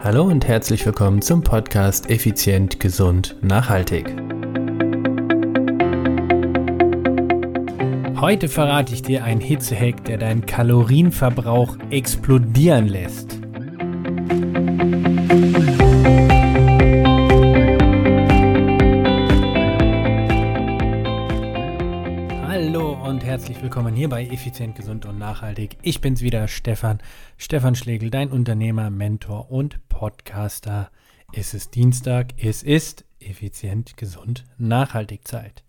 Hallo und herzlich willkommen zum Podcast Effizient, Gesund, Nachhaltig. Heute verrate ich dir einen Hitzehack, der deinen Kalorienverbrauch explodieren lässt. Willkommen hier bei Effizient, Gesund und Nachhaltig. Ich bin's wieder, Stefan. Stefan Schlegel, dein Unternehmer, Mentor und Podcaster. Es ist Dienstag, es ist effizient, gesund, nachhaltig Zeit.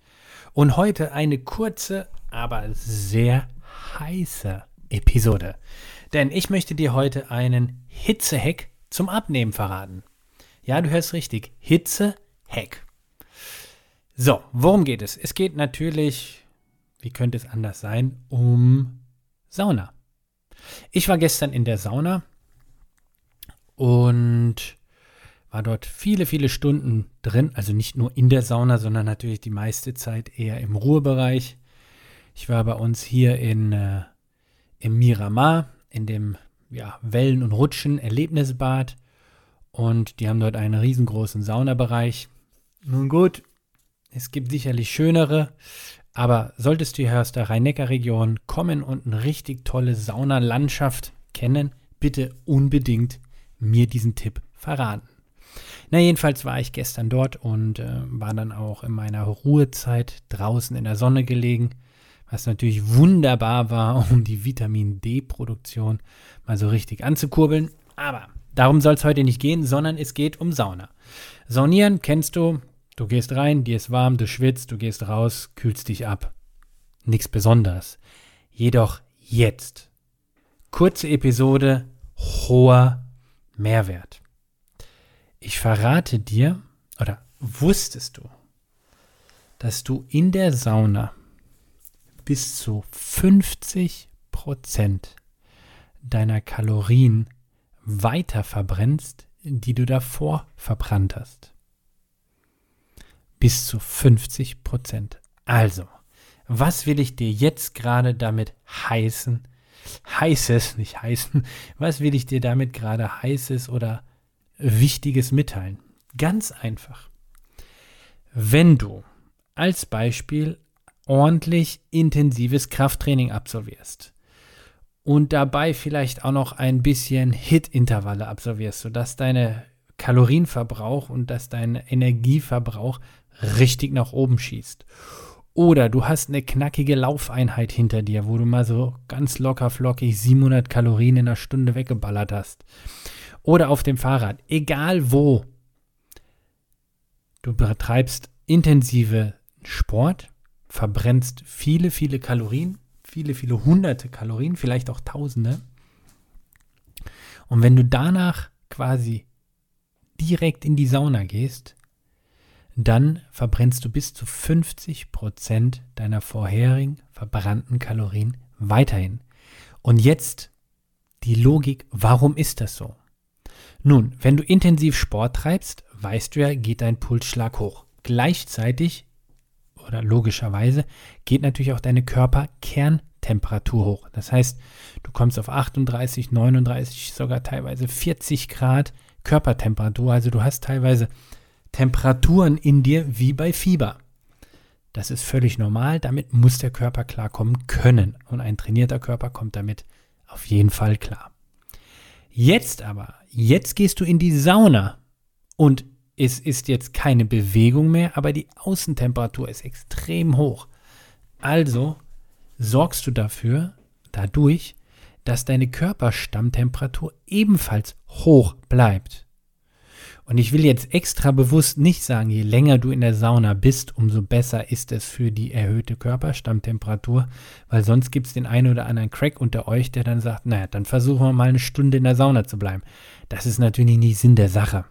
Und heute eine kurze, aber sehr heiße Episode. Denn ich möchte dir heute einen Hitzehack zum Abnehmen verraten. Ja, du hörst richtig. Hitzehack. So, worum geht es? Es geht natürlich, wie könnte es anders sein, um Sauna. Ich war gestern in der Sauna und war dort viele, viele Stunden drin. Also nicht nur in der Sauna, sondern natürlich die meiste Zeit eher im Ruhebereich. Ich war bei uns hier in, äh, im Miramar, in dem ja, Wellen- und Rutschen-Erlebnisbad. Und die haben dort einen riesengroßen Saunabereich. Nun gut, es gibt sicherlich schönere, aber solltest du hier aus der Rhein-Neckar-Region kommen und eine richtig tolle Saunalandschaft kennen, bitte unbedingt mir diesen Tipp verraten. Na, jedenfalls war ich gestern dort und äh, war dann auch in meiner Ruhezeit draußen in der Sonne gelegen, was natürlich wunderbar war, um die Vitamin D-Produktion mal so richtig anzukurbeln. Aber darum soll es heute nicht gehen, sondern es geht um Sauna. Saunieren kennst du, du gehst rein, dir ist warm, du schwitzt, du gehst raus, kühlst dich ab. Nichts Besonderes. Jedoch jetzt. Kurze Episode, hoher Mehrwert. Ich verrate dir, oder wusstest du, dass du in der Sauna bis zu 50 Prozent deiner Kalorien weiter verbrennst, die du davor verbrannt hast. Bis zu 50 Prozent. Also, was will ich dir jetzt gerade damit heißen, Heißes, nicht heißen, was will ich dir damit gerade Heißes oder Wichtiges mitteilen? Ganz einfach. Wenn du als Beispiel ordentlich intensives Krafttraining absolvierst und dabei vielleicht auch noch ein bisschen Hit-Intervalle absolvierst, sodass deine Kalorienverbrauch und dass dein Energieverbrauch richtig nach oben schießt oder du hast eine knackige Laufeinheit hinter dir, wo du mal so ganz locker flockig 700 Kalorien in einer Stunde weggeballert hast. Oder auf dem Fahrrad, egal wo. Du betreibst intensive Sport, verbrennst viele, viele Kalorien, viele, viele hunderte Kalorien, vielleicht auch tausende. Und wenn du danach quasi direkt in die Sauna gehst, dann verbrennst du bis zu 50 Prozent deiner vorherigen verbrannten Kalorien weiterhin. Und jetzt die Logik, warum ist das so? Nun, wenn du intensiv Sport treibst, weißt du ja, geht dein Pulsschlag hoch. Gleichzeitig oder logischerweise geht natürlich auch deine Körperkerntemperatur hoch. Das heißt, du kommst auf 38, 39, sogar teilweise 40 Grad Körpertemperatur. Also du hast teilweise Temperaturen in dir wie bei Fieber. Das ist völlig normal, damit muss der Körper klarkommen können. Und ein trainierter Körper kommt damit auf jeden Fall klar. Jetzt aber, jetzt gehst du in die Sauna und es ist jetzt keine Bewegung mehr, aber die Außentemperatur ist extrem hoch. Also sorgst du dafür, dadurch, dass deine Körperstammtemperatur ebenfalls hoch bleibt. Und ich will jetzt extra bewusst nicht sagen, je länger du in der Sauna bist, umso besser ist es für die erhöhte Körperstammtemperatur, weil sonst gibt es den einen oder anderen Crack unter euch, der dann sagt, naja, dann versuchen wir mal eine Stunde in der Sauna zu bleiben. Das ist natürlich nicht Sinn der Sache.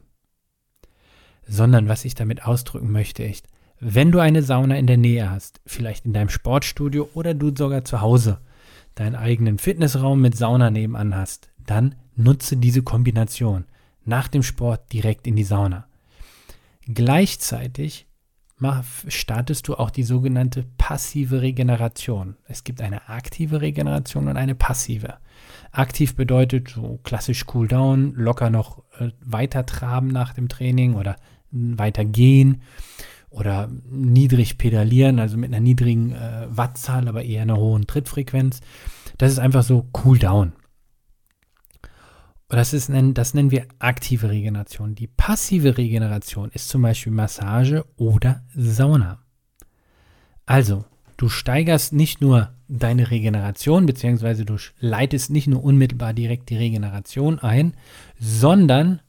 Sondern was ich damit ausdrücken möchte, ist, wenn du eine Sauna in der Nähe hast, vielleicht in deinem Sportstudio oder du sogar zu Hause deinen eigenen Fitnessraum mit Sauna nebenan hast, dann nutze diese Kombination nach dem Sport direkt in die Sauna. Gleichzeitig startest du auch die sogenannte passive Regeneration. Es gibt eine aktive Regeneration und eine passive. Aktiv bedeutet so klassisch Cooldown, locker noch äh, weiter traben nach dem Training oder weiter gehen oder niedrig pedalieren, also mit einer niedrigen äh, Wattzahl, aber eher einer hohen Trittfrequenz. Das ist einfach so Cooldown. Das, ist, das nennen wir aktive Regeneration. Die passive Regeneration ist zum Beispiel Massage oder Sauna. Also, du steigerst nicht nur deine Regeneration, beziehungsweise du leitest nicht nur unmittelbar direkt die Regeneration ein, sondern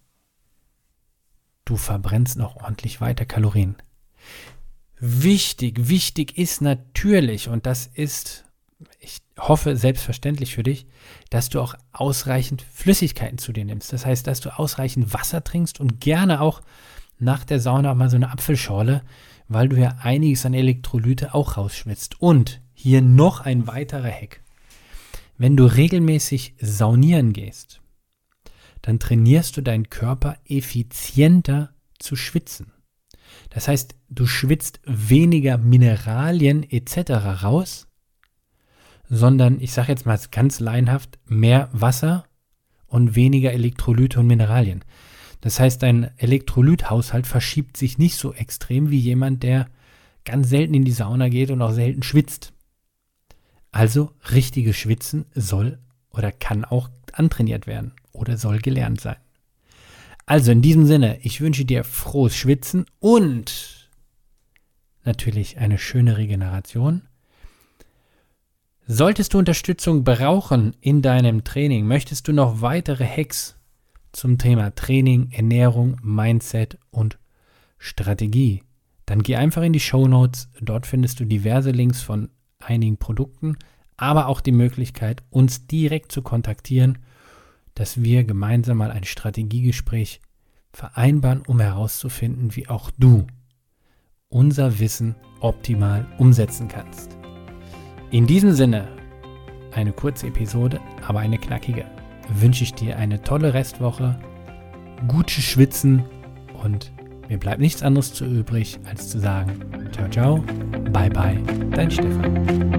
du verbrennst noch ordentlich weiter Kalorien. Wichtig, wichtig ist natürlich, und das ist ich hoffe selbstverständlich für dich, dass du auch ausreichend Flüssigkeiten zu dir nimmst. Das heißt, dass du ausreichend Wasser trinkst und gerne auch nach der Sauna mal so eine Apfelschorle, weil du ja einiges an Elektrolyte auch rausschwitzt. Und hier noch ein weiterer Hack. Wenn du regelmäßig saunieren gehst, dann trainierst du deinen Körper effizienter zu schwitzen. Das heißt, du schwitzt weniger Mineralien etc. raus, sondern ich sage jetzt mal ganz laienhaft, mehr Wasser und weniger Elektrolyte und Mineralien. Das heißt, dein Elektrolythaushalt verschiebt sich nicht so extrem wie jemand, der ganz selten in die Sauna geht und auch selten schwitzt. Also richtiges Schwitzen soll oder kann auch antrainiert werden oder soll gelernt sein. Also in diesem Sinne, ich wünsche dir frohes Schwitzen und natürlich eine schöne Regeneration Solltest du Unterstützung brauchen in deinem Training, möchtest du noch weitere Hacks zum Thema Training, Ernährung, Mindset und Strategie, dann geh einfach in die Show Notes. Dort findest du diverse Links von einigen Produkten, aber auch die Möglichkeit, uns direkt zu kontaktieren, dass wir gemeinsam mal ein Strategiegespräch vereinbaren, um herauszufinden, wie auch du unser Wissen optimal umsetzen kannst. In diesem Sinne, eine kurze Episode, aber eine knackige. Wünsche ich dir eine tolle Restwoche, gutes Schwitzen und mir bleibt nichts anderes zu übrig, als zu sagen, ciao, ciao, bye, bye, dein Stefan.